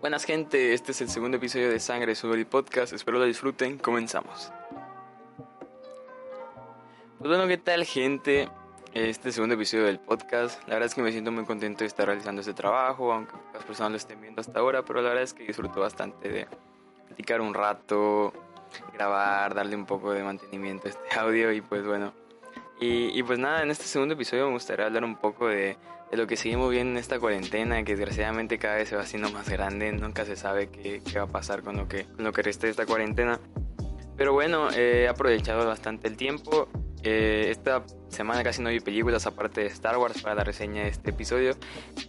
Buenas gente, este es el segundo episodio de Sangre sobre el podcast, espero lo disfruten, comenzamos. Pues bueno, ¿qué tal gente? Este segundo episodio del podcast, la verdad es que me siento muy contento de estar realizando este trabajo, aunque pocas personas lo estén viendo hasta ahora, pero la verdad es que disfruto bastante de platicar un rato, grabar, darle un poco de mantenimiento a este audio y pues bueno. Y, y pues nada, en este segundo episodio me gustaría hablar un poco de de lo que seguimos viendo en esta cuarentena, que desgraciadamente cada vez se va haciendo más grande, nunca se sabe qué, qué va a pasar con lo, que, con lo que resta de esta cuarentena. Pero bueno, he aprovechado bastante el tiempo. Eh, esta semana casi no vi películas aparte de Star Wars para la reseña de este episodio.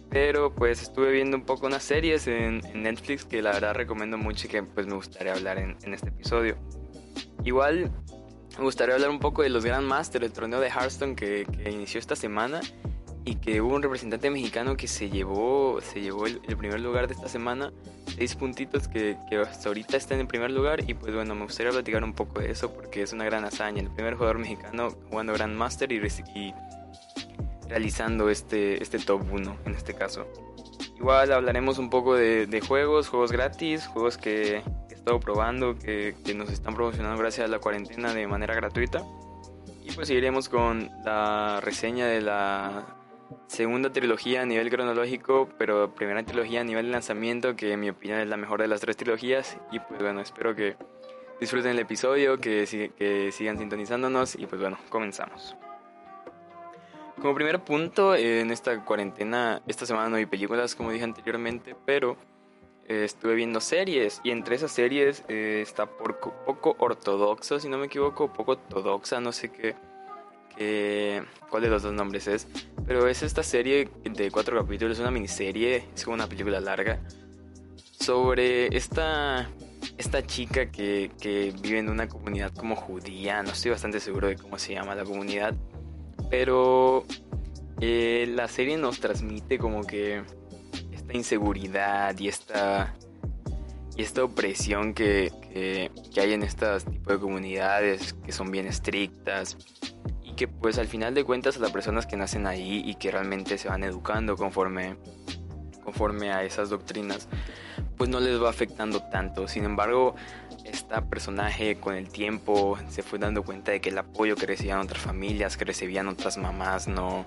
Pero pues estuve viendo un poco unas series en, Netflix que la verdad recomiendo mucho y que pues me gustaría hablar en, en este episodio. Igual me gustaría hablar un poco de los Grandmasters, el torneo de Hearthstone que, que inició esta semana y que hubo un representante mexicano que se llevó, se llevó el, primer lugar de esta semana, seis puntitos que, que, hasta ahorita está en el primer lugar y pues bueno, me gustaría platicar un poco de eso porque es una gran hazaña, el primer jugador mexicano jugando Grandmaster y, y realizando este, este top 1 en este caso. Igual hablaremos un poco de, de juegos, juegos gratis, juegos que estado probando, que, que nos están promocionando gracias a la cuarentena de manera gratuita. Y pues seguiremos con la reseña de la segunda trilogía a nivel cronológico, pero primera trilogía a nivel de lanzamiento, que en mi opinión es la mejor de las tres trilogías. Y pues bueno, espero que disfruten el episodio, que, que sigan sintonizándonos y pues bueno, comenzamos. Como primer punto, en esta cuarentena, esta semana no vi películas como dije anteriormente, pero eh, estuve viendo series y entre esas series eh, está por, poco ortodoxo, si no me equivoco, poco ortodoxa, no sé qué eh, cuál de los dos nombres es, pero es esta serie de cuatro capítulos, una miniserie, es como una película larga, sobre esta, esta chica que, que vive en una comunidad como judía, no estoy bastante seguro de cómo se llama la comunidad, pero eh, la serie nos transmite como que esta inseguridad y esta y esta opresión que, que, que, hay en estas tipo de comunidades que son bien estrictas que pues al final de cuentas las personas que nacen ahí y que realmente se van educando conforme, conforme a esas doctrinas, pues no les va afectando tanto. Sin embargo, esta personaje con el tiempo se fue dando cuenta de que el apoyo que recibían otras familias, que recibían otras mamás, no,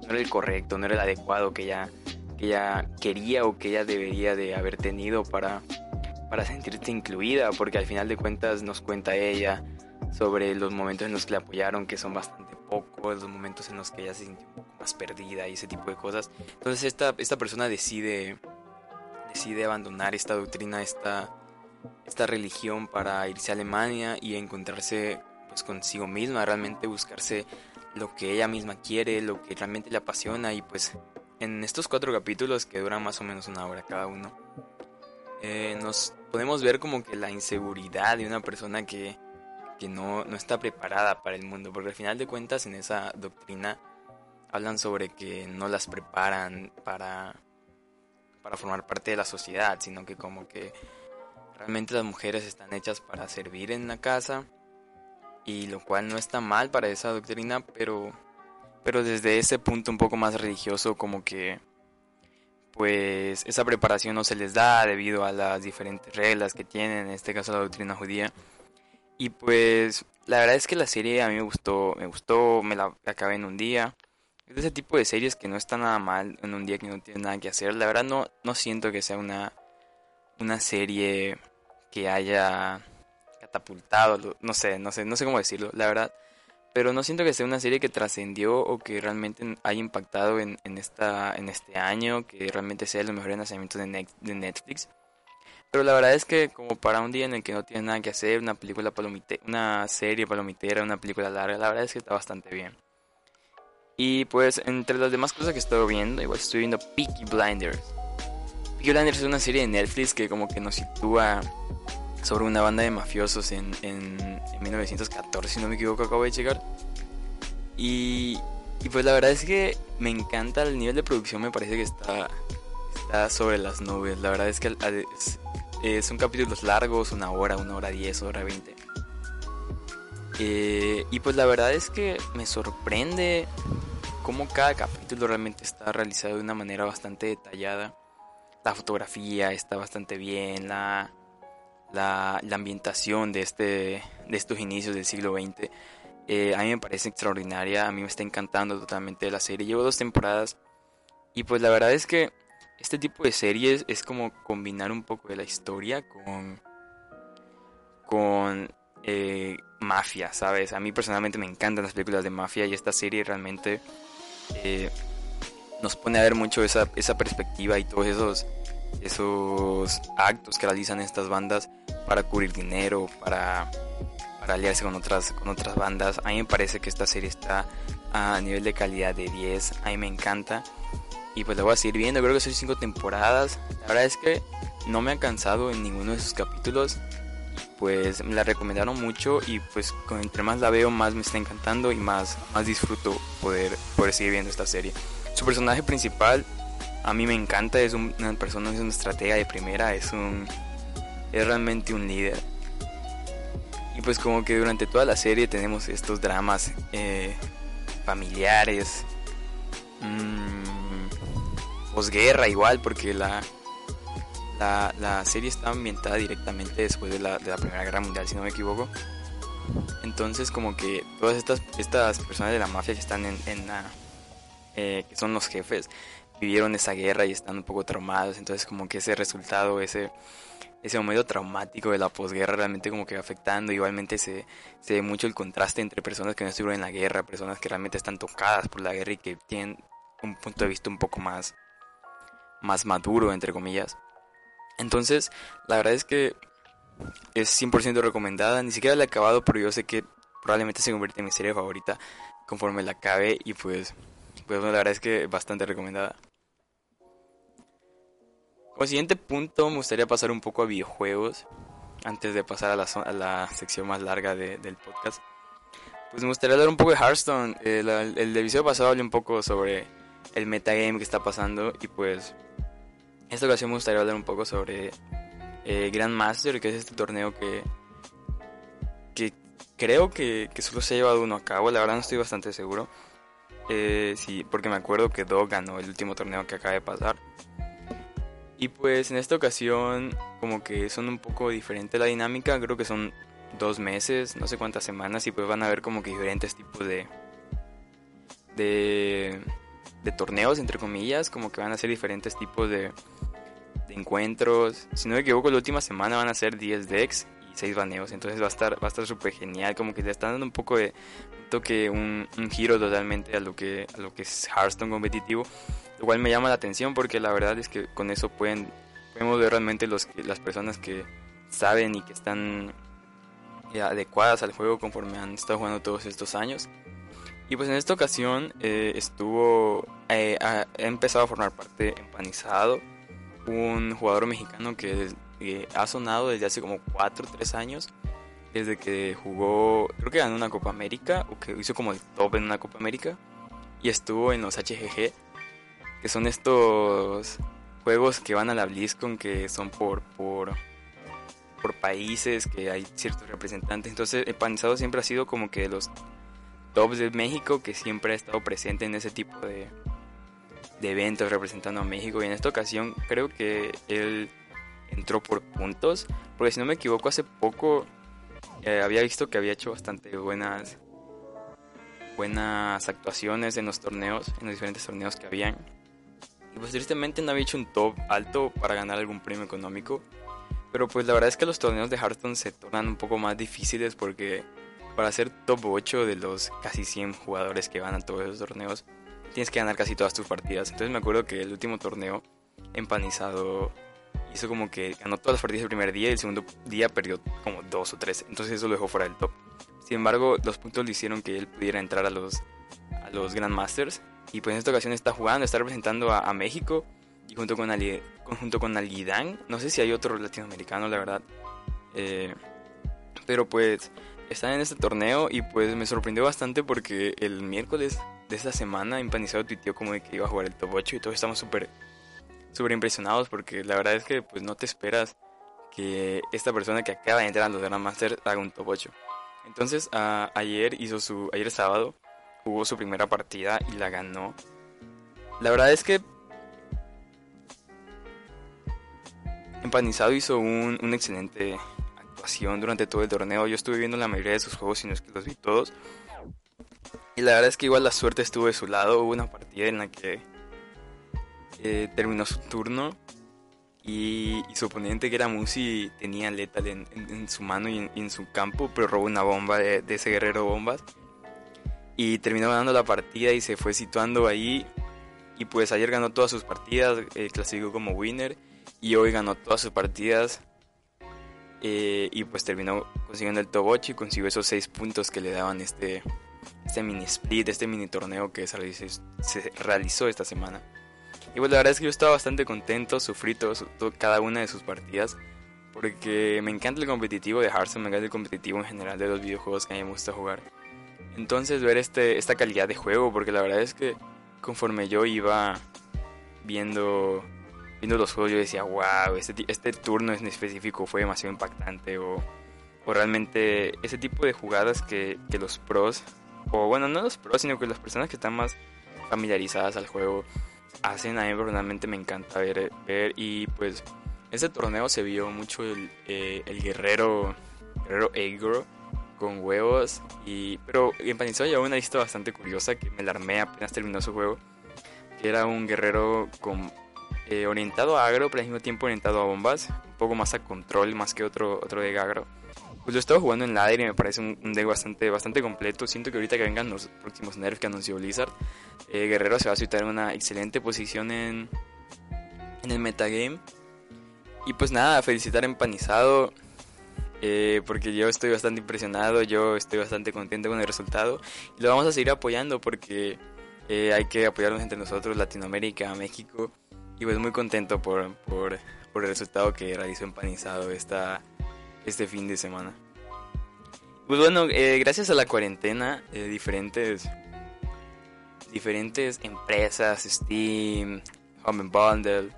no era el correcto, no era el adecuado que ella, que ella quería o que ella debería de haber tenido para, para sentirse incluida, porque al final de cuentas nos cuenta ella sobre los momentos en los que le apoyaron, que son bastante pocos, los momentos en los que ella se sintió un poco más perdida y ese tipo de cosas. Entonces esta, esta persona decide, decide abandonar esta doctrina, esta, esta religión para irse a Alemania y encontrarse pues consigo misma, realmente buscarse lo que ella misma quiere, lo que realmente le apasiona y pues en estos cuatro capítulos que duran más o menos una hora cada uno, eh, nos podemos ver como que la inseguridad de una persona que que no, no está preparada para el mundo, porque al final de cuentas en esa doctrina hablan sobre que no las preparan para, para formar parte de la sociedad, sino que como que realmente las mujeres están hechas para servir en la casa, y lo cual no está mal para esa doctrina, pero, pero desde ese punto un poco más religioso como que pues esa preparación no se les da debido a las diferentes reglas que tienen, en este caso la doctrina judía y pues la verdad es que la serie a mí me gustó, me gustó, me la acabé en un día. Es de ese tipo de series que no está nada mal en un día que no tienes nada que hacer. La verdad no, no siento que sea una, una serie que haya catapultado, no sé, no sé, no sé cómo decirlo, la verdad. Pero no siento que sea una serie que trascendió o que realmente haya impactado en, en, esta, en este año, que realmente sea el mejor lanzamiento de, de Netflix. Pero la verdad es que como para un día en el que no tienes nada que hacer, una película palomite una serie palomitera, una película larga, la verdad es que está bastante bien. Y pues entre las demás cosas que estoy viendo, igual estoy viendo Peaky Blinders. Peaky Blinders es una serie de Netflix que como que nos sitúa sobre una banda de mafiosos en, en, en 1914, si no me equivoco, acabo de llegar. Y, y pues la verdad es que me encanta el nivel de producción, me parece que está, está sobre las nubes. La verdad es que eh, son capítulos largos, una hora, una hora diez, hora veinte. Eh, y pues la verdad es que me sorprende cómo cada capítulo realmente está realizado de una manera bastante detallada. la fotografía está bastante bien, la, la, ambientación de, este, de estos inicios del siglo XX. Eh, a mí me parece extraordinaria, a mí me está encantando totalmente la serie. Llevo dos temporadas y pues la verdad es que este tipo de series es como combinar un poco de la historia con, con eh, mafia, ¿sabes? A mí personalmente me encantan las películas de mafia y esta serie realmente eh, nos pone a ver mucho esa, esa perspectiva y todos esos, esos actos que realizan estas bandas para cubrir dinero, para, para aliarse con otras, con otras bandas. A mí me parece que esta serie está a nivel de calidad de 10, a mí me encanta. Y pues la voy a seguir viendo, creo que son 5 temporadas. La verdad es que no me ha cansado en ninguno de sus capítulos pues me la recomendaron mucho y pues entre más la veo más me está encantando y más, más disfruto poder, poder seguir viendo esta serie. Su personaje principal a mí me encanta, es una persona, es una estratega de primera, es un es realmente un líder. Y pues como que durante toda la serie tenemos estos dramas eh, familiares, mmm, posguerra igual, porque la, la, serie está ambientada directamente después de la, Primera Guerra Mundial, si no me equivoco. Entonces, como que todas estas, estas personas de la mafia que están en, la, eh, que son los jefes, vivieron esa guerra y están un poco traumados. Entonces, como que ese resultado, ese, ese momento traumático de la posguerra realmente como que va afectando. Igualmente se, se ve mucho el contraste entre personas que no estuvieron en la guerra, personas que realmente están tocadas por la guerra y que tienen un punto de vista un poco más, más maduro, entre comillas. Entonces, la verdad es que es 100% recomendada. Ni siquiera la he acabado, pero yo sé que probablemente se convierte en mi serie favorita conforme la acabe. Y pues, pues la verdad es que bastante recomendada. Como siguiente punto, me gustaría pasar un poco a videojuegos. Antes de pasar a la, a la sección más larga del podcast. Pues me gustaría hablar un poco de Hearthstone. El, el, episodio pasado hablé un poco sobre el metagame que está pasando. Y pues en esta ocasión me gustaría hablar un poco sobre eh, Grandmaster, que es este torneo que, que creo que, solo se ha llevado uno a cabo, la verdad no estoy bastante seguro. Eh, sí, porque me acuerdo que Dog ganó el último torneo que acaba de pasar. Y pues en esta ocasión como que son un poco diferente la dinámica, creo que son dos meses, no sé cuántas semanas y pues van a ver como que diferentes tipos de... de de torneos, entre comillas, como que van a ser diferentes tipos de, de encuentros. Si no me equivoco, la última semana van a ser 10 decks 6 baneos, entonces va a estar va a estar súper genial, como que le están dando un poco de toque, un, giro totalmente a lo que a lo que es Hearthstone competitivo, lo cual me llama la atención porque la verdad es que con eso pueden podemos ver realmente los las personas que saben y que están eh, adecuadas al juego conforme han estado jugando todos estos años. Y pues en esta ocasión eh, estuvo, eh, ha, empezado a formar parte Empanizado, un jugador mexicano que ha sonado desde hace como 4 o 3 años, desde que jugó, creo que ganó una Copa América, o que hizo como el top en una Copa América, y estuvo en los HGG, que son estos juegos que van a la BlizzCon, que son por, por, por países, que hay ciertos representantes, entonces Empanizado siempre ha sido como que los tops de México que siempre ha estado presente en ese tipo de, de eventos representando a México. Y en esta ocasión creo que él entró por puntos porque si no me equivoco hace poco eh, había visto que había hecho bastante buenas buenas actuaciones en los torneos en los diferentes torneos que habían y pues tristemente no había hecho un top alto para ganar algún premio económico pero pues la verdad es que los torneos de Hearthstone se tornan un poco más difíciles porque para ser top 8 de los casi 100 jugadores que van a todos esos torneos, tienes que ganar casi todas tus partidas. Entonces me acuerdo que el último torneo, empanizado, hizo como que ganó todas las partidas el primer día y el segundo día perdió como dos o tres. Entonces eso lo dejó fuera del top. Sin embargo, los puntos le hicieron que él pudiera entrar a los, a los Grandmasters. Y pues en esta ocasión está jugando, está representando a, México. Y junto con, Ali, junto con Alguidán, no sé si hay otro latinoamericano, la verdad. Eh, pero pues están en este torneo y pues me sorprendió bastante porque el miércoles de esta semana Empanizado tuiteó como de que iba a jugar el top 8 y todos estamos súper súper impresionados porque la verdad es que pues no te esperas que esta persona que acaba de entrar a los Grandmaster haga un top 8. Entonces ayer hizo su ayer sábado jugó su primera partida y la ganó. La verdad es que Empanizado hizo un, una excelente actuación durante todo el torneo. Yo estuve viendo la mayoría de sus juegos, si no es que los vi todos. Y la verdad es que igual la suerte estuvo de su lado. Hubo una partida en la que eh, terminó su turno y, su oponente que era Musi tenía Lethal en, su mano y en, su campo, pero robó una bomba de, ese guerrero bombas. Y terminó ganando la partida y se fue situando ahí. Y pues ayer ganó todas sus partidas, eh, clasificó como winner. Y hoy ganó todas sus partidas. Eh, y pues terminó consiguiendo el 8 y consiguió esos 6 puntos que le daban este, este mini split, este mini torneo que se realizó, esta semana. Y pues la verdad es que yo estaba bastante contento, sufrí todo, cada una de sus partidas. Porque me encanta el competitivo de Hearthstone, me encanta el competitivo en general de los videojuegos que a mí me gusta jugar. Entonces ver este, esta calidad de juego, porque la verdad es que conforme yo iba viendo, viendo los juegos yo decía, wow, este, este turno en específico fue demasiado impactante. O, o realmente ese tipo de jugadas que, que los pros o bueno, no los pros, sino que las personas que están más familiarizadas al juego hacen. A mí personalmente me encanta ver, y pues ese torneo se vio mucho el, eh, el guerrero, guerrero Agro con huevos. Y, pero empanizado ya una lista bastante curiosa que me la armé apenas terminó su juego. Que era un guerrero con, eh, orientado a agro, pero al mismo tiempo orientado a bombas. Un poco más a control, más que otro, otro de agro. Pues lo he estado jugando en ladder y me parece un, deck bastante, bastante completo. Siento que ahorita que vengan los próximos nerfs que anunció Blizzard, eh, Guerrero se va a situar en una excelente posición en, en el metagame. Y pues nada, felicitar a Empanizado. Eh, porque yo estoy bastante impresionado, yo estoy bastante contento con el resultado. Y lo vamos a seguir apoyando porque eh, hay que apoyarnos entre nosotros, Latinoamérica, México. Y pues muy contento por, por, por el resultado que realizó Empanizado esta este fin de semana. Pues bueno, eh, gracias a la cuarentena, eh, diferentes, diferentes empresas, Steam, Home Bundle,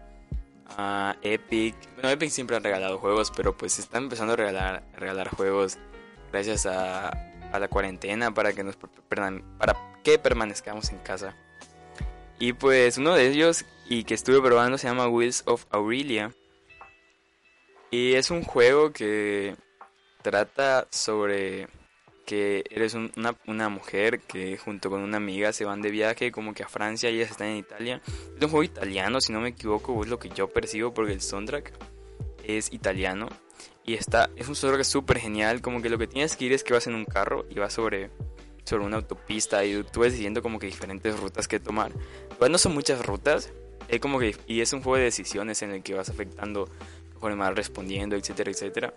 uh, Epic. Bueno, Epic siempre ha regalado juegos, pero pues están empezando a regalar, regalar juegos gracias a, a, la cuarentena para que nos para que permanezcamos en casa. Y pues uno de ellos y que estuve probando se llama Wheels of Aurelia. Y es un juego que trata sobre que eres una, una, mujer que junto con una amiga se van de viaje como que a Francia y ellas están en Italia. Es un juego italiano, si no me equivoco, es lo que yo percibo porque el soundtrack es italiano. Y está, es un soundtrack súper genial, como que lo que tienes que ir es que vas en un carro y vas sobre, sobre una autopista y tú vas decidiendo como que diferentes rutas que tomar. Pues no son muchas rutas, es como que, y es un juego de decisiones en el que vas afectando conforme respondiendo, etcétera, etcétera.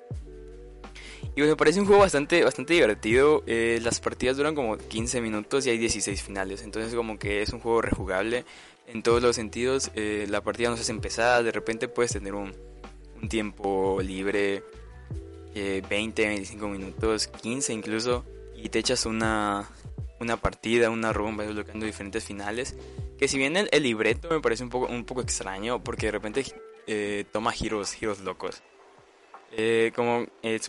Y me parece un juego bastante, bastante divertido. Eh, las partidas duran como 15 minutos y hay 16 finales. Entonces como que es un juego rejugable en todos los sentidos. Eh, la partida no se hace empezada. De repente puedes tener un, un tiempo libre. 20, eh, 25 minutos, 15 incluso. Y te echas una, una partida, una rumba, desbloqueando diferentes finales. Que si bien el, el, libreto me parece un poco, un poco extraño. Porque de repente eh, toma giros, giros locos. Eh, como eh,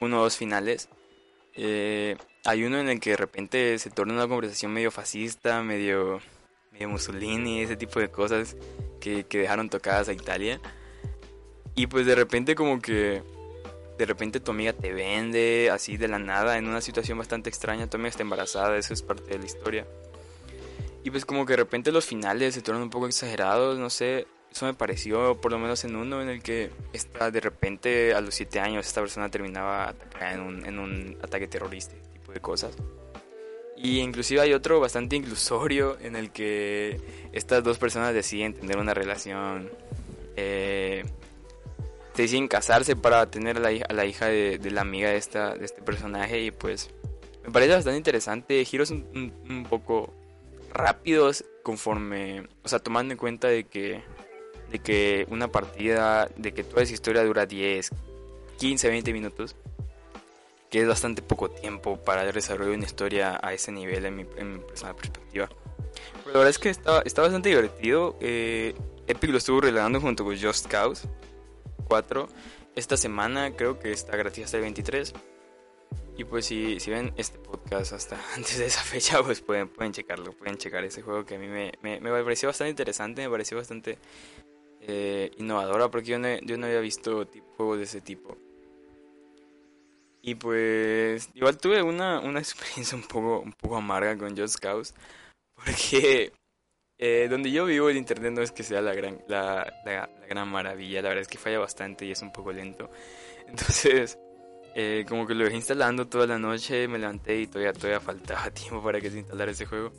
uno o dos finales, eh, hay uno en el que de repente se torna una conversación medio fascista, medio, medio Mussolini, ese tipo de cosas que, que dejaron tocadas a Italia. Y pues de repente como que de repente tu amiga te vende así de la nada en una situación bastante extraña, tu amiga está embarazada, eso es parte de la historia. Y pues como que de repente los finales se tornan un poco exagerados, no sé, eso me pareció, por lo menos en uno en el que esta, de repente a los 7 años esta persona terminaba en un, en un ataque terrorista, tipo de cosas. Y inclusive hay otro bastante inclusorio en el que estas dos personas deciden tener una relación. Eh, deciden casarse para tener a la, a la hija de, de, la amiga de, esta, de este personaje y pues me parece bastante interesante. Giros un, un poco rápidos conforme, o sea, tomando en cuenta de que de que una partida, de que toda esa historia dura 10, 15, 20 minutos, que es bastante poco tiempo para el desarrollo de una historia a ese nivel en mi, personal perspectiva. Pero la verdad es que está, está bastante divertido. Eh, Epic lo estuvo regalando junto con Just Cause 4. Esta semana creo que está gratis hasta el 23. Y pues si, si ven este podcast hasta antes de esa fecha, pues pueden, pueden checarlo, pueden checar ese juego que a mí me, me, me pareció bastante interesante, me pareció bastante eh, innovadora porque yo no, yo no había visto juegos de ese tipo. Y pues igual tuve una, una experiencia un poco, un poco amarga con Just Cause porque eh, donde yo vivo el internet no es que sea la gran, la, gran maravilla, la verdad es que falla bastante y es un poco lento. Entonces, eh, como que lo dejé instalando toda la noche, me levanté y todavía, todavía faltaba tiempo para que se instalara ese juego.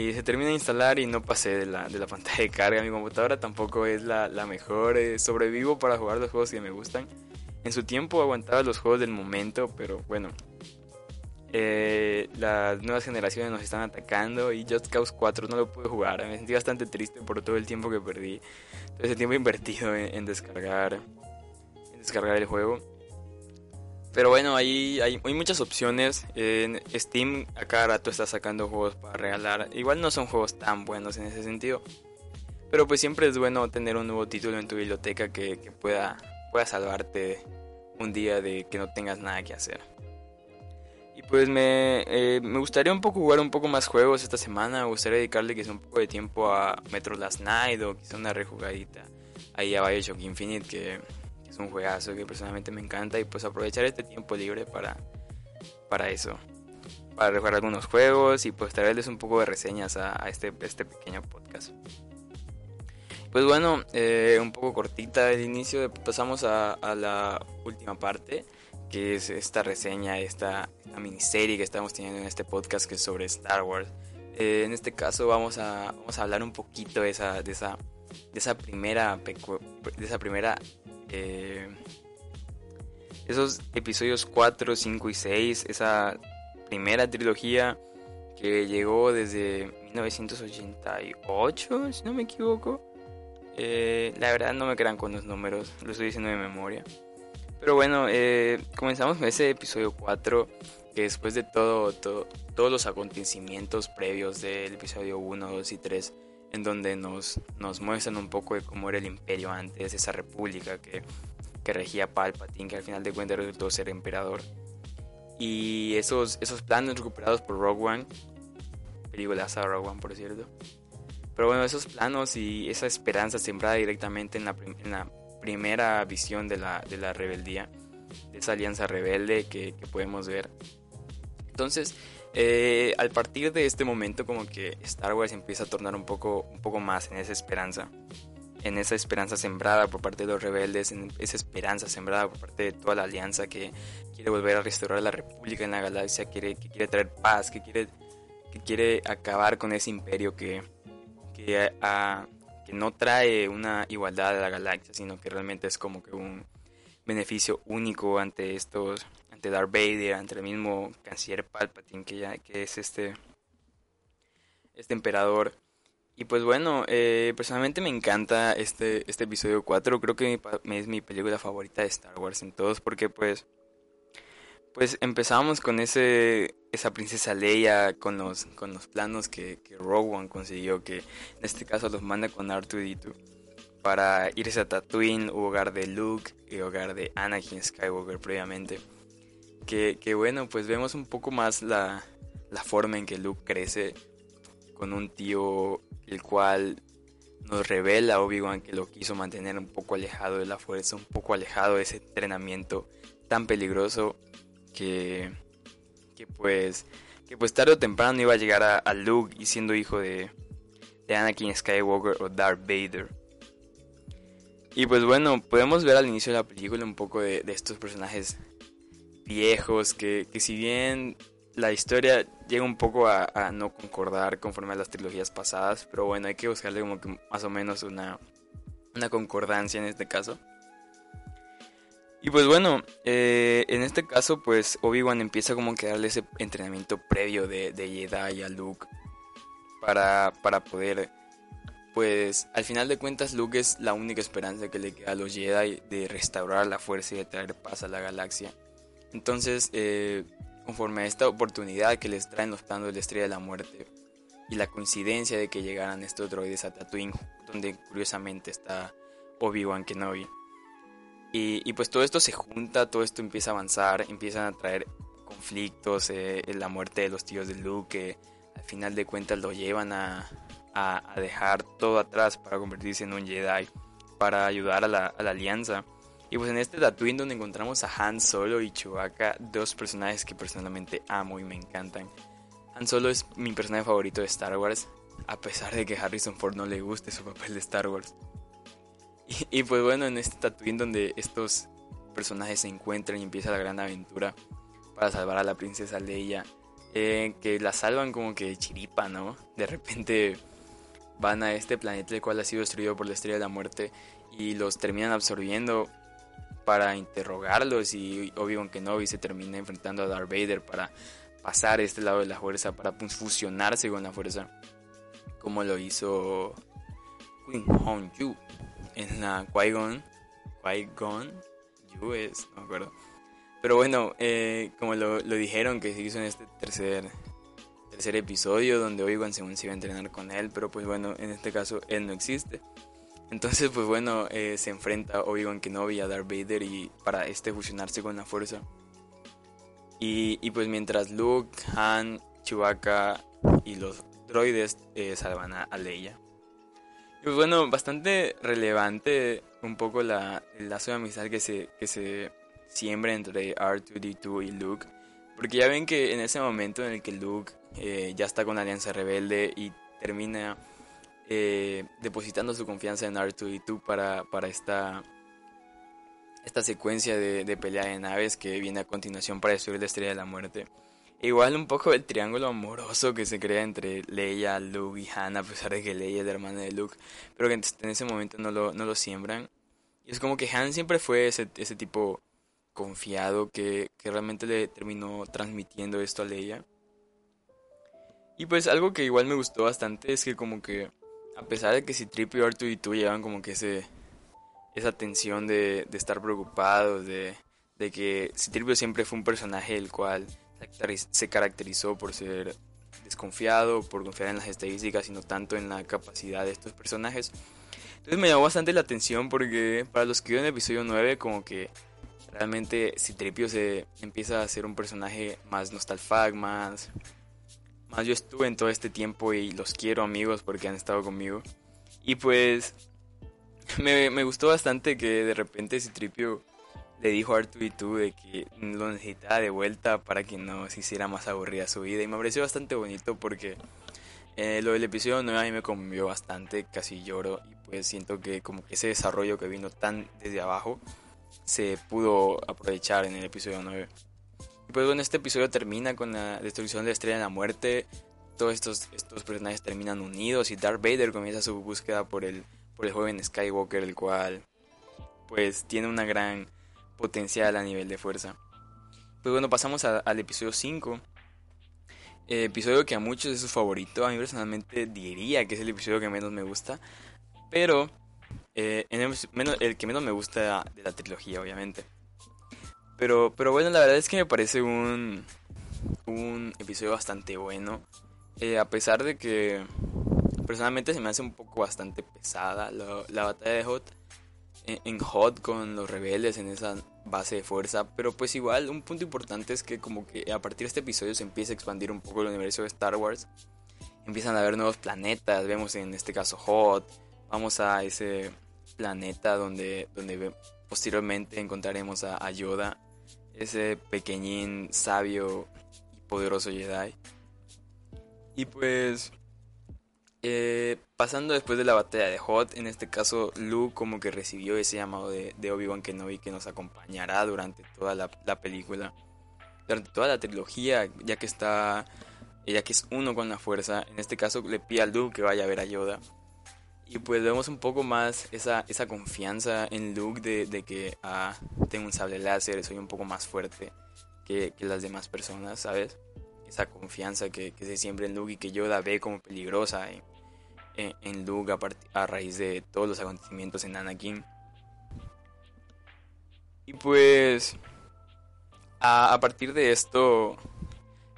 Y se termina de instalar y no pasé de la, de la pantalla de carga. Mi computadora tampoco es la, la mejor. Eh, sobrevivo para jugar los juegos que me gustan. En su tiempo aguantaba los juegos del momento, pero bueno. Eh, las nuevas generaciones nos están atacando y Just Cause 4 no lo pude jugar. Me sentí bastante triste por todo el tiempo que perdí. Todo ese tiempo invertido en, descargar, en descargar el juego. Pero bueno, ahí hay, hay, muchas opciones. En Steam a cada rato está sacando juegos para regalar. Igual no son juegos tan buenos en ese sentido. Pero pues siempre es bueno tener un nuevo título en tu biblioteca que, que pueda, pueda salvarte un día de que no tengas nada que hacer. Y pues me, eh, me gustaría un poco jugar un poco más juegos esta semana. Me gustaría dedicarle quizá un poco de tiempo a Metro Last Night o quizá una rejugadita ahí a Bioshock Infinite que, es un juegazo que personalmente me encanta y pues aprovechar este tiempo libre para, para eso. Para rejugar algunos juegos y pues traerles un poco de reseñas a, este, este pequeño podcast. Pues bueno, eh, un poco cortita el inicio, pasamos a, a la última parte que es esta reseña, esta, miniserie que estamos teniendo en este podcast que es sobre Star Wars. Eh, en este caso vamos a, vamos a hablar un poquito de esa, de esa, de esa primera, de esa primera, eh, esos episodios 4, 5 y 6, esa primera trilogía que llegó desde 1988, si no me equivoco. Eh, la verdad no me crean con los números, lo estoy diciendo de memoria. Pero bueno, eh, comenzamos con ese episodio 4, que después de todo, todos los acontecimientos previos del episodio 1, 2 y 3, en donde nos, nos muestran un poco de cómo era el imperio antes, esa república que, que regía Palpatine, que al final de cuentas resultó ser emperador. Y esos, esos planes recuperados por Rogue One, película a Rogue One por cierto. Pero bueno, esos planos y esa esperanza sembrada directamente en la, en la primera visión de la, de la rebeldía, de esa alianza rebelde que, podemos ver. Entonces, eh, al partir de este momento como que Star Wars empieza a tornar un poco, un poco más en esa esperanza, en esa esperanza sembrada por parte de los rebeldes, en esa esperanza sembrada por parte de toda la alianza que quiere volver a restaurar la república en la galaxia, quiere, que quiere traer paz, que quiere, que quiere acabar con ese imperio que, que no trae una igualdad a la galaxia, sino que realmente es como que un beneficio único ante estos, ante Darth Vader, ante el mismo canciller Palpatine que ya que es este este emperador. Y pues bueno, eh, personalmente me encanta este, este episodio 4, creo que es mi película favorita de Star Wars en todos, porque pues pues empezamos con ese esa princesa Leia con los con los planos que, que Rogue consiguió que en este caso los manda con R2D2 para irse a Tatooine hogar de Luke y hogar de Anakin Skywalker previamente que, bueno pues vemos un poco más la, la forma en que Luke crece con un tío el cual nos revela Obi-Wan que lo quiso mantener un poco alejado de la fuerza, un poco alejado de ese entrenamiento tan peligroso que, que pues que pues tarde o temprano iba a llegar a, Luke y siendo hijo de, de Anakin Skywalker o Darth Vader. Y pues bueno, podemos ver al inicio de la película un poco de, estos personajes viejos que, que, si bien la historia llega un poco a, no concordar conforme a las trilogías pasadas, pero bueno, hay que buscarle como que más o menos una, una concordancia en este caso. Y pues bueno, eh, en este caso pues Obi-Wan empieza como que darle ese entrenamiento previo de, de Jedi a Luke para, para poder, pues al final de cuentas Luke es la única esperanza que le queda a los Jedi de restaurar la fuerza y de traer paz a la galaxia. Entonces, eh, conforme a esta oportunidad que les traen los planos de la Estrella de la Muerte y la coincidencia de que llegaran estos droides a Tatooine, donde curiosamente está Obi-Wan Kenobi y, pues todo esto se junta, todo esto empieza a avanzar, empiezan a traer conflictos, eh, la muerte de los tíos de Luke, que al final de cuentas lo llevan a, a, dejar todo atrás para convertirse en un Jedi, para ayudar a la, alianza. Y pues en este Tatooine donde encontramos a Han Solo y Chewbacca, dos personajes que personalmente amo y me encantan. Han Solo es mi personaje favorito de Star Wars, a pesar de que Harrison Ford no le guste su papel de Star Wars. Y, pues bueno, en este Tatooine donde estos personajes se encuentran y empieza la gran aventura para salvar a la princesa Leia, eh, que la salvan como que chiripa, ¿no? De repente van a este planeta el cual ha sido destruido por la estrella de la muerte y los terminan absorbiendo para interrogarlos y Obi-Wan Kenobi se termina enfrentando a Darth Vader para pasar este lado de la fuerza, para pues, fusionarse con la fuerza, como lo hizo Queen Hong Yu en la Qui-Gon, Qui-Gon, Yu es, no me acuerdo. Pero bueno, eh, como lo, lo dijeron que se hizo en este tercer tercer episodio donde Obi-Wan según se iba a entrenar con él, pero pues bueno, en este caso él no existe. Entonces pues bueno, eh, se enfrenta Obi-Wan Kenobi a Darth Vader y para este fusionarse con la fuerza. Y, y pues mientras Luke, Han, Chewbacca y los droides eh, salvan a, Leia. Y pues bueno, bastante relevante un poco la, el lazo de amistad que se, que se siembra entre R2D2 y Luke. Porque ya ven que en ese momento en el que Luke eh, ya está con Alianza Rebelde y termina eh, depositando su confianza en R2D2 para, para esta, esta secuencia de, pelea de naves que viene a continuación para destruir la Estrella de la Muerte. Igual un poco el triángulo amoroso que se crea entre Leia, Luke y Han, a pesar de que Leia es la hermana de Luke, pero que en ese momento no lo, no lo siembran. Y es como que Han siempre fue ese, ese tipo confiado que, que realmente le terminó transmitiendo esto a Leia. Y pues algo que igual me gustó bastante es que como que a pesar de que si Trip y Arthur y tú llevan como que esa tensión de, estar preocupados, de, de que Citripio siempre fue un personaje el cual se caracterizó por ser desconfiado, por confiar en las estadísticas y no tanto en la capacidad de estos personajes. Entonces me llamó bastante la atención porque para los que vieron el episodio 9 como que realmente Citripio se empieza a ser un personaje más nostalfag, más más yo estuve en todo este tiempo y los quiero amigos porque han estado conmigo. Y pues me, me gustó bastante que de repente Citripio le dijo a Artu y tú de que lo necesitaba de vuelta para que no se hiciera más aburrida su vida. Y me pareció bastante bonito porque eh, lo del episodio 9 a mí me conmovió bastante, casi lloro. Y pues siento que como que ese desarrollo que vino tan desde abajo se pudo aprovechar en el episodio 9 pues bueno, este episodio termina con la destrucción de la Estrella de la Muerte. Todos estos, estos personajes terminan unidos y Darth Vader comienza su búsqueda por el, por el joven Skywalker, el cual pues tiene una gran potencial a nivel de fuerza. Pues bueno, pasamos al episodio 5. episodio que a muchos es su favorito. A mí personalmente diría que es el episodio que menos me gusta. Pero eh, el, el que menos me gusta de la trilogía, obviamente. Pero, pero bueno, la verdad es que me parece un, un episodio bastante bueno. Eh, a pesar de que personalmente se me hace un poco bastante pesada la, batalla de Hot. En, en, Hot con los rebeldes en esa base de fuerza. Pero pues igual, un punto importante es que como que a partir de este episodio se empieza a expandir un poco el universo de Star Wars. Empiezan a haber nuevos planetas. Vemos en este caso Hot. Vamos a ese planeta donde, donde posteriormente encontraremos a Yoda ese pequeñín sabio y poderoso Jedi. Y pues, eh, pasando después de la batalla de Hot, en este caso Luke como que recibió ese llamado de, de Obi-Wan Kenobi que nos acompañará durante toda la, la, película, durante toda la trilogía, ya que está, ya que es uno con la fuerza. En este caso le pide a Luke que vaya a ver a Yoda. Y pues vemos un poco más esa, esa confianza en Luke de, de que ah, tengo un sable láser, soy un poco más fuerte que, que las demás personas, ¿sabes? Esa confianza que, que, se siembra en Luke y que Yoda ve como peligrosa en, en, Luke a, a, raíz de todos los acontecimientos en Anakin. Y pues a, a partir de esto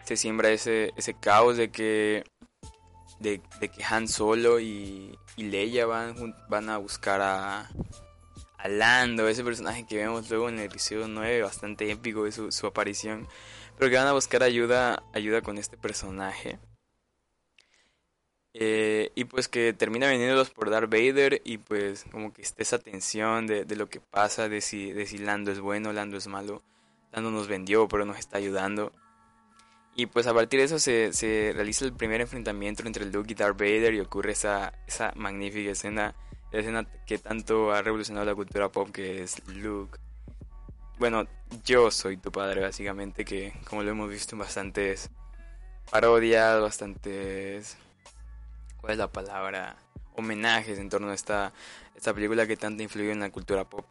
se siembra ese, ese caos de que de, que Han Solo y, Leia van, van a buscar a, a Lando, ese personaje que vemos luego en el episodio 9, bastante épico de su, aparición, pero que van a buscar ayuda, ayuda con este personaje. Eh, y pues que termina veniéndolos por Darth Vader y pues como que esté esa tensión de, de, lo que pasa, de si, de si Lando es bueno, Lando es malo. Lando nos vendió pero nos está ayudando. Y pues a partir de eso se, se realiza el primer enfrentamiento entre Luke y Darth Vader y ocurre esa, esa magnífica escena, la escena que tanto ha revolucionado la cultura pop que es Luke. Bueno, yo soy tu padre básicamente, que como lo hemos visto en bastantes parodias, bastantes ¿cuál es la palabra? Homenajes en torno a esta, esta película que tanto influyó en la cultura pop.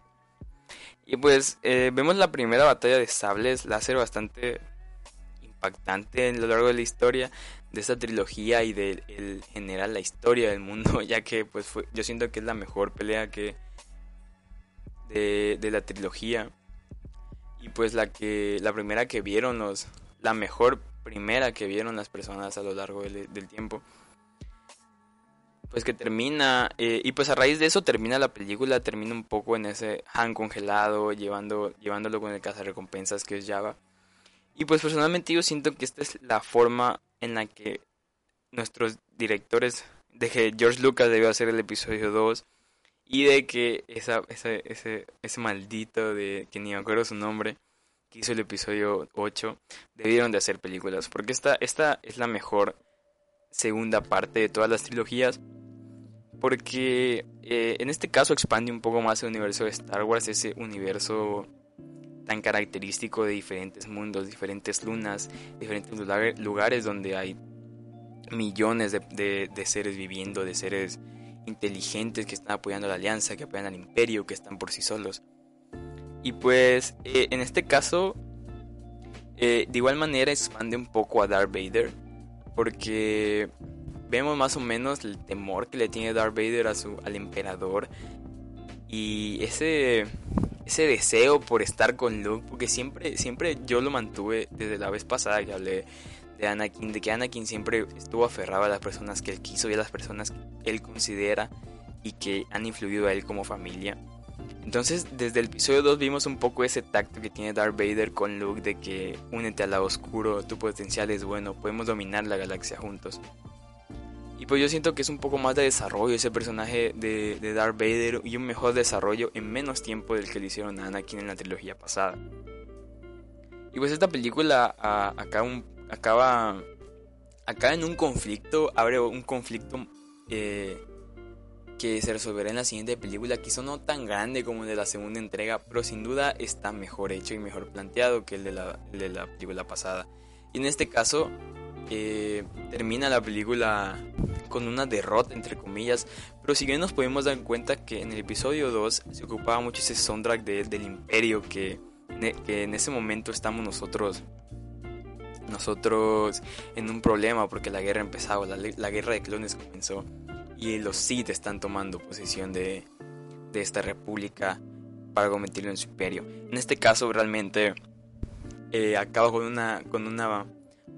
Y pues eh, vemos la primera batalla de sables láser bastante impactante en lo largo de la historia de esta trilogía y de el general la historia del mundo, ya que pues fue, yo siento que es la mejor pelea que de, la trilogía y pues la que la primera que vieron los la mejor primera que vieron las personas a lo largo del, tiempo pues que termina, eh, y pues a raíz de eso termina la película, termina un poco en ese Han congelado, llevando, llevándolo con el recompensas que es Java. Y pues personalmente yo siento que esta es la forma en la que nuestros directores, de que George Lucas debió hacer el episodio 2, y de que esa, ese, ese, ese maldito de, que ni me acuerdo su nombre, que hizo el episodio 8, debieron de hacer películas, porque esta, esta es la mejor segunda parte de todas las trilogías. Porque eh, en este caso expande un poco más el universo de Star Wars, ese universo tan característico de diferentes mundos, diferentes lunas, diferentes lugares donde hay millones de, seres viviendo, de seres inteligentes que están apoyando a la alianza, que apoyan al imperio, que están por sí solos. Y pues eh, en este caso, eh, de igual manera expande un poco a Darth Vader, porque vemos más o menos el temor que le tiene Darth Vader a su, al emperador y ese, ese deseo por estar con Luke, porque siempre, siempre yo lo mantuve desde la vez pasada que hablé de Anakin, de que Anakin siempre estuvo aferrado a las personas que él quiso y a las personas que él considera y que han influido a él como familia. Entonces, desde el episodio 2 vimos un poco ese tacto que tiene Darth Vader con Luke de que únete al lado oscuro, tu potencial es bueno, podemos dominar la galaxia juntos. Pues yo siento que es un poco más de desarrollo ese personaje de, de Darth Vader y un mejor desarrollo en menos tiempo del que le hicieron a Anakin en la trilogía pasada. Y pues esta película acá un, acaba, en un conflicto, abre un conflicto eh, que se resolverá en la siguiente película, quizá no tan grande como el de la segunda entrega, pero sin duda está mejor hecho y mejor planteado que de la, el de la película pasada. Y en este caso, termina la película con una derrota, entre comillas, pero si bien nos podemos dar cuenta que en el episodio 2 se ocupaba mucho ese soundtrack del imperio que, en ese momento estamos nosotros nosotros en un problema porque la guerra empezaba, la, guerra de clones comenzó y los Sith están tomando posesión de, de esta república para convertirlo en su imperio. En este caso realmente eh, acaba con una, con una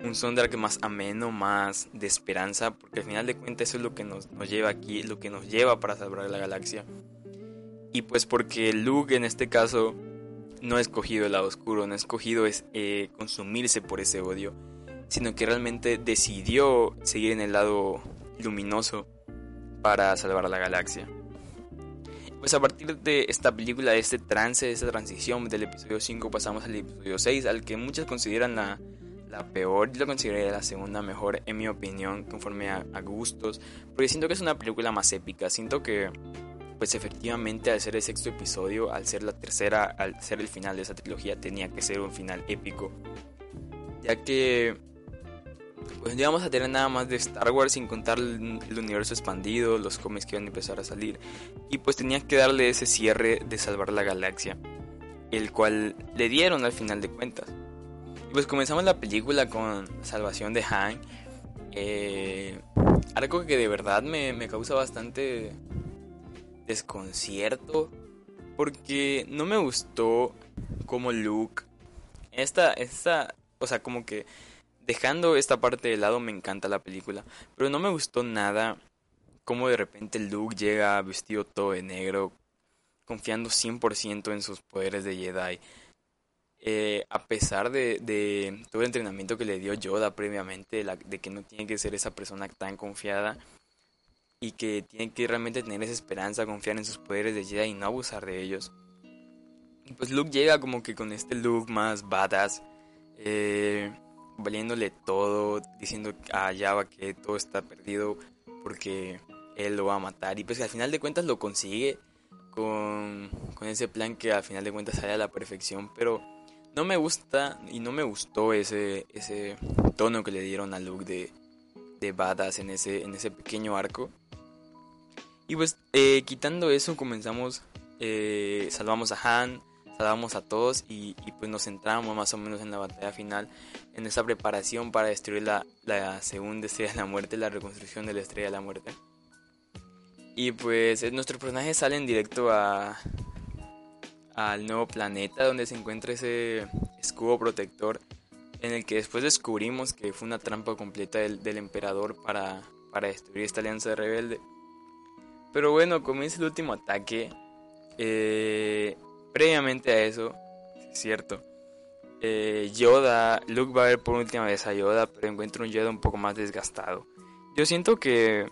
un soundtrack más ameno, más de esperanza, porque al final de cuentas eso es lo que nos, lleva aquí, lo que nos lleva para salvar la galaxia. Y pues porque Luke en este caso no ha escogido el lado oscuro, no ha escogido es, eh, consumirse por ese odio, sino que realmente decidió seguir en el lado luminoso para salvar a la galaxia. Pues a partir de esta película, de este trance, de esta transición del episodio 5 pasamos al episodio 6, al que muchos consideran la, la peor, yo lo consideraría la segunda mejor en mi opinión, conforme a, gustos, porque siento que es una película más épica, siento que pues efectivamente al ser el sexto episodio, al ser la tercera, al ser el final de esa trilogía tenía que ser un final épico, ya que pues no íbamos a tener nada más de Star Wars sin contar el, el universo expandido, los cómics que iban a empezar a salir, y pues tenía que darle ese cierre de salvar la galaxia, el cual le dieron al final de cuentas pues comenzamos la película con Salvación de Han. Eh, algo que de verdad me, causa bastante desconcierto. Porque no me gustó como Luke. Esta, esta, o sea, como que dejando esta parte de lado me encanta la película. Pero no me gustó nada como de repente Luke llega vestido todo de negro. Confiando 100% en sus poderes de Jedi. Eh, a pesar de, todo el entrenamiento que le dio Yoda previamente, de, que no tiene que ser esa persona tan confiada, y que tienen que realmente tener esa esperanza, confiar en sus poderes de Jedi y no abusar de ellos. Pues Luke llega como que con este look más badass, eh, valiéndole todo, diciendo a Java que todo está perdido porque él lo va a matar. Y pues al final de cuentas lo consigue con, con ese plan que al final de cuentas sale a la perfección, pero no me gusta y no me gustó ese, ese tono que le dieron a Luke de, de en ese, en ese pequeño arco. Y pues eh, quitando eso comenzamos, eh, salvamos a Han, salvamos a todos y, pues nos centramos más o menos en la batalla final, en esa preparación para destruir la, la segunda estrella de la muerte, la reconstrucción de la estrella de la muerte. Y pues nuestros personajes salen directo a al nuevo planeta donde se encuentra ese escudo protector en el que después descubrimos que fue una trampa completa del, emperador para, para destruir esta alianza rebelde. Pero bueno, comienza el último ataque. Eh, previamente a eso, es cierto, eh, Yoda, Luke va a ver por última vez a Yoda, pero encuentra un Yoda un poco más desgastado. Yo siento que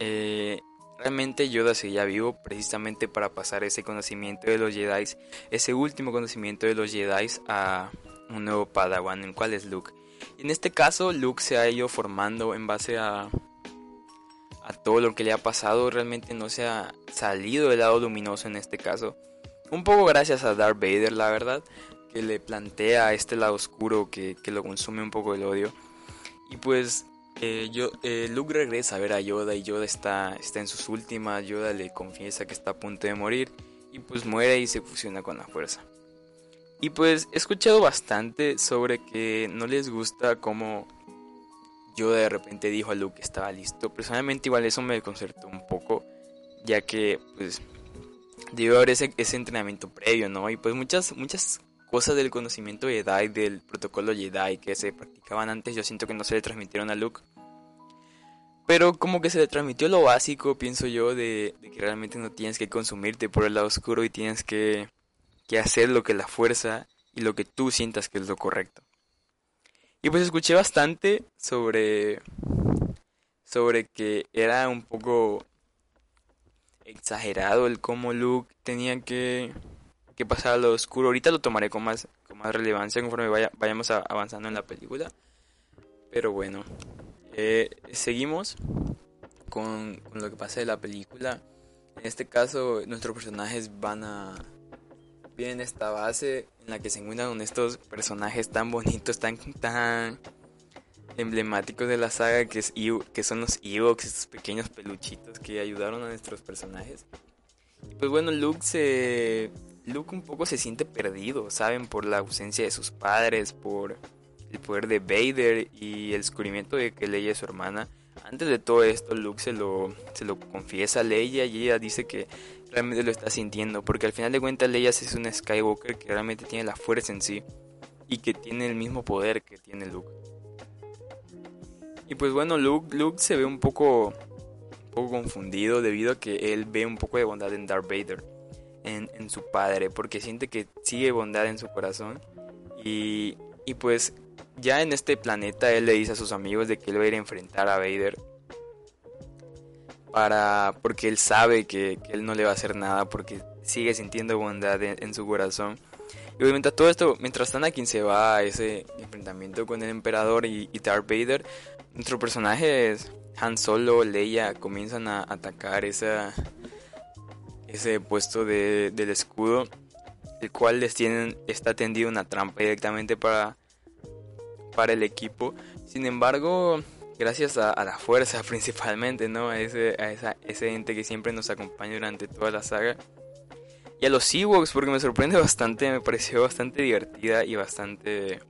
eh, realmente Yoda seguía vivo precisamente para pasar ese conocimiento de los Jedi, ese último conocimiento de los Jedi a un nuevo Padawan, el cual es Luke. En este caso, Luke se ha ido formando en base a a todo lo que le ha pasado, realmente no se ha salido del lado luminoso en este caso. Un poco gracias a Darth Vader, la verdad, que le plantea este lado oscuro que, lo consume un poco el odio. Y pues eh, yo, eh, Luke regresa a ver a Yoda y Yoda está, está en sus últimas, Yoda le confiesa que está a punto de morir y pues muere y se fusiona con la fuerza. Y pues he escuchado bastante sobre que no les gusta cómo yo de repente dijo a Luke que estaba listo. Personalmente igual eso me desconcertó un poco, ya que pues debió haber ese, ese entrenamiento previo, ¿no? Y pues muchas, muchas cosas del conocimiento Jedi, del protocolo Jedi que se practicaban antes, yo siento que no se le transmitieron a Luke. Pero como que se le transmitió lo básico, pienso yo, de, que realmente no tienes que consumirte por el lado oscuro y tienes que, que hacer lo que la fuerza y lo que tú sientas que es lo correcto. Y pues escuché bastante sobre sobre que era un poco exagerado el cómo Luke tenía que, que pasar a lo oscuro. Ahorita lo tomaré con más, con más relevancia conforme vaya, vayamos avanzando en la película. Pero bueno, eh, seguimos con, lo que pasa de la película. En este caso, nuestros personajes van a, en esta base en la que se encuentran con estos personajes tan bonitos, tan, tan emblemáticos de la saga que, es, que son los Ewoks, estos pequeños peluchitos que ayudaron a nuestros personajes. Pues bueno, Luke se... Luke un poco se siente perdido, ¿saben? Por la ausencia de sus padres, por el poder de Vader y el descubrimiento de que Leia es su hermana. Antes de todo esto, Luke se lo, se lo confiesa a Leia y ella dice que realmente lo está sintiendo. Porque al final de cuentas Leia es un Skywalker que realmente tiene la fuerza en sí. Y que tiene el mismo poder que tiene Luke. Y pues bueno, Luke, Luke se ve un poco, un poco confundido debido a que él ve un poco de bondad en Darth Vader. En, en su padre. Porque siente que sigue bondad en su corazón. Y, y pues ya en este planeta él le dice a sus amigos de que él va a ir a enfrentar a Vader para porque él sabe que, él no le va a hacer nada porque sigue sintiendo bondad en, su corazón. Y obviamente todo esto, mientras quien se va a ese enfrentamiento con el emperador y, Darth Vader, nuestro personaje Han Solo, Leia comienzan a atacar ese puesto de, del escudo, el cual les tienen, está tendido una trampa directamente para, para el equipo. Sin embargo, gracias a, la fuerza principalmente, ¿no? A ese, a esa, ese ente que siempre nos acompaña durante toda la saga. Y a los Ewoks, porque me sorprende bastante, me pareció bastante divertida y bastante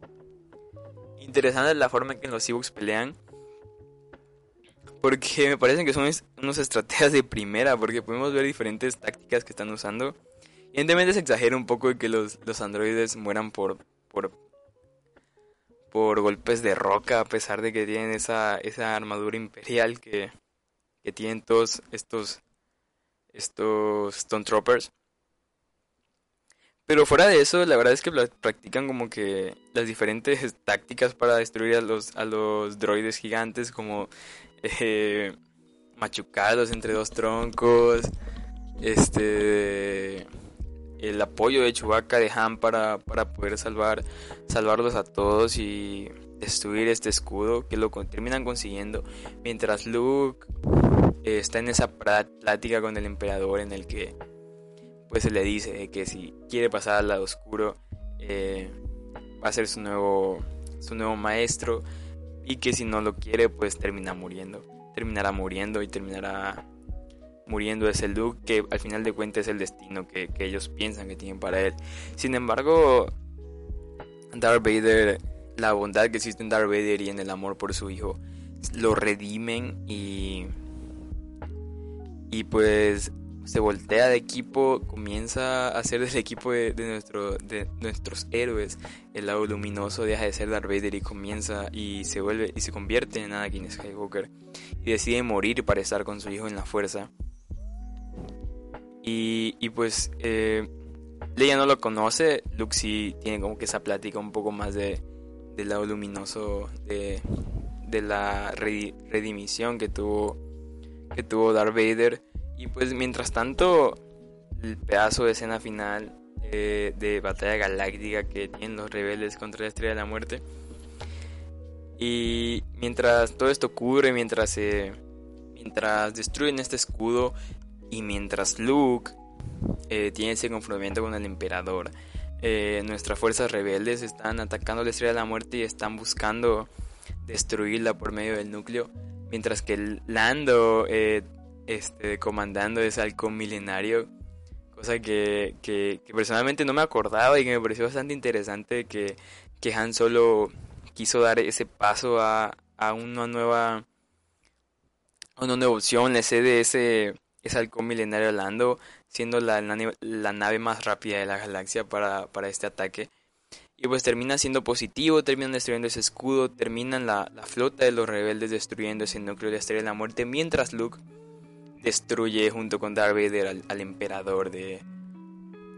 interesante la forma en que los Ewoks pelean. Porque me parecen que son unos estrategias de primera, porque podemos ver diferentes tácticas que están usando. Evidentemente se exagera un poco de que los, los androides mueran por, por por golpes de roca, a pesar de que tienen esa, esa armadura imperial que, que tienen todos estos, estos Stone Troopers. Pero fuera de eso, la verdad es que practican como que las diferentes tácticas para destruir a los, a los droides gigantes, como eh, machucados entre dos troncos. Este el apoyo de Chewbacca de Han para, para poder salvar salvarlos a todos y destruir este escudo que lo terminan consiguiendo. Mientras Luke eh, está en esa plática con el emperador en el que pues se le dice que si quiere pasar al lado oscuro eh, va a ser su nuevo su nuevo maestro y que si no lo quiere pues termina muriendo. Terminará muriendo y terminará muriendo ese Luke que al final de cuentas es el destino que, que ellos piensan que tienen para él sin embargo Darth Vader la bondad que existe en Darth Vader y en el amor por su hijo lo redimen y y pues se voltea de equipo, comienza a ser del equipo de, nuestro, de nuestros héroes. El lado luminoso deja de ser Darth Vader y comienza y se vuelve y se convierte en Anakin Skywalker y decide morir para estar con su hijo en la fuerza. Y, y pues eh, Leia no lo conoce, Luke sí tiene como que esa plática un poco más de del lado luminoso de, de la redimisión que tuvo que tuvo Darth Vader. Y pues mientras tanto el pedazo de escena final eh, de batalla galáctica que tienen los rebeldes contra la estrella de la muerte. Y mientras todo esto ocurre mientras se mientras destruyen este escudo y mientras Luke eh, tiene ese confrontamiento con el emperador eh, nuestras fuerzas rebeldes están atacando la estrella de la muerte y están buscando destruirla por medio del núcleo. Mientras que Lando, eh, este, comandando ese halcón milenario, cosa que, personalmente no me acordaba y que me pareció bastante interesante que, que Han Solo quiso dar ese paso a, a una nueva una nueva opción, le cede ese, ese halcón milenario Lando siendo la, la, nave más rápida de la galaxia para, este ataque. Y pues termina siendo positivo, terminan destruyendo ese escudo, terminan la, flota de los rebeldes destruyendo ese núcleo de Estrella de la Muerte, mientras Luke destruye junto con Darth Vader al, emperador de,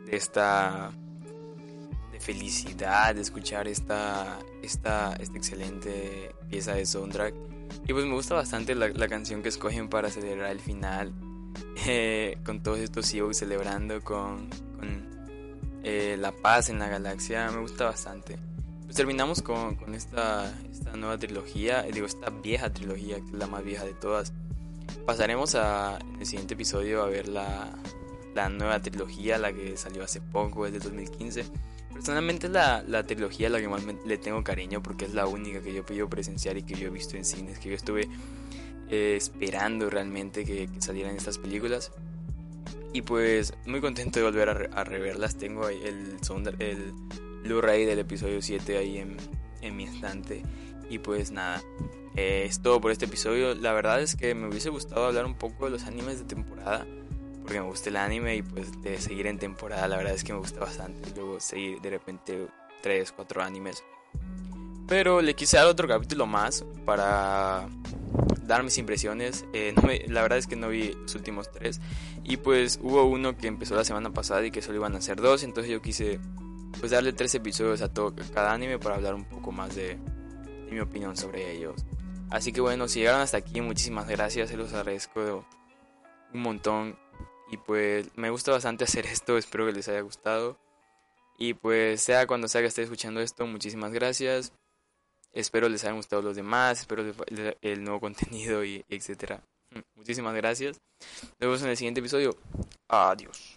de esta de felicidad de escuchar esta, esta, esta excelente pieza de soundtrack. Y pues me gusta bastante la, la canción que escogen para celebrar el final eh, con todos estos CEOs celebrando con, eh, la paz en la galaxia, me gusta bastante. Pues terminamos con, esta, esta, nueva trilogía, digo, esta vieja trilogía, que es la más vieja de todas. Pasaremos a, en el siguiente episodio a ver la, la nueva trilogía, la que salió hace poco, es de 2015. Personalmente la, la, trilogía a la que más le tengo cariño porque es la única que yo he podido presenciar y que yo he visto en cines, que yo estuve eh, esperando realmente que, salieran estas películas. Y pues muy contento de volver a, reverlas. Tengo el, el Blu-ray del episodio 7 ahí en, en, mi estante. Y pues nada, eh, es todo por este episodio. La verdad es que me hubiese gustado hablar un poco de los animes de temporada. Porque me gusta el anime y pues de seguir en temporada. La verdad es que me gusta bastante. Luego seguir de repente 3, 4 animes. Pero le quise dar otro capítulo más para dar mis impresiones. Eh, la verdad es que no vi los últimos tres. Y pues hubo uno que empezó la semana pasada y que solo iban a ser dos. Entonces yo quise pues darle tres episodios a todo, cada anime para hablar un poco más de, mi opinión sobre ellos. Así que bueno, si llegaron hasta aquí, muchísimas gracias. Se los agradezco un montón. Y pues me gusta bastante hacer esto. Espero que les haya gustado. Y pues sea cuando sea que esté escuchando esto, muchísimas gracias. Espero les hayan gustado los demás, espero el nuevo contenido y etcétera. Muchísimas gracias. Nos vemos en el siguiente episodio. Adiós.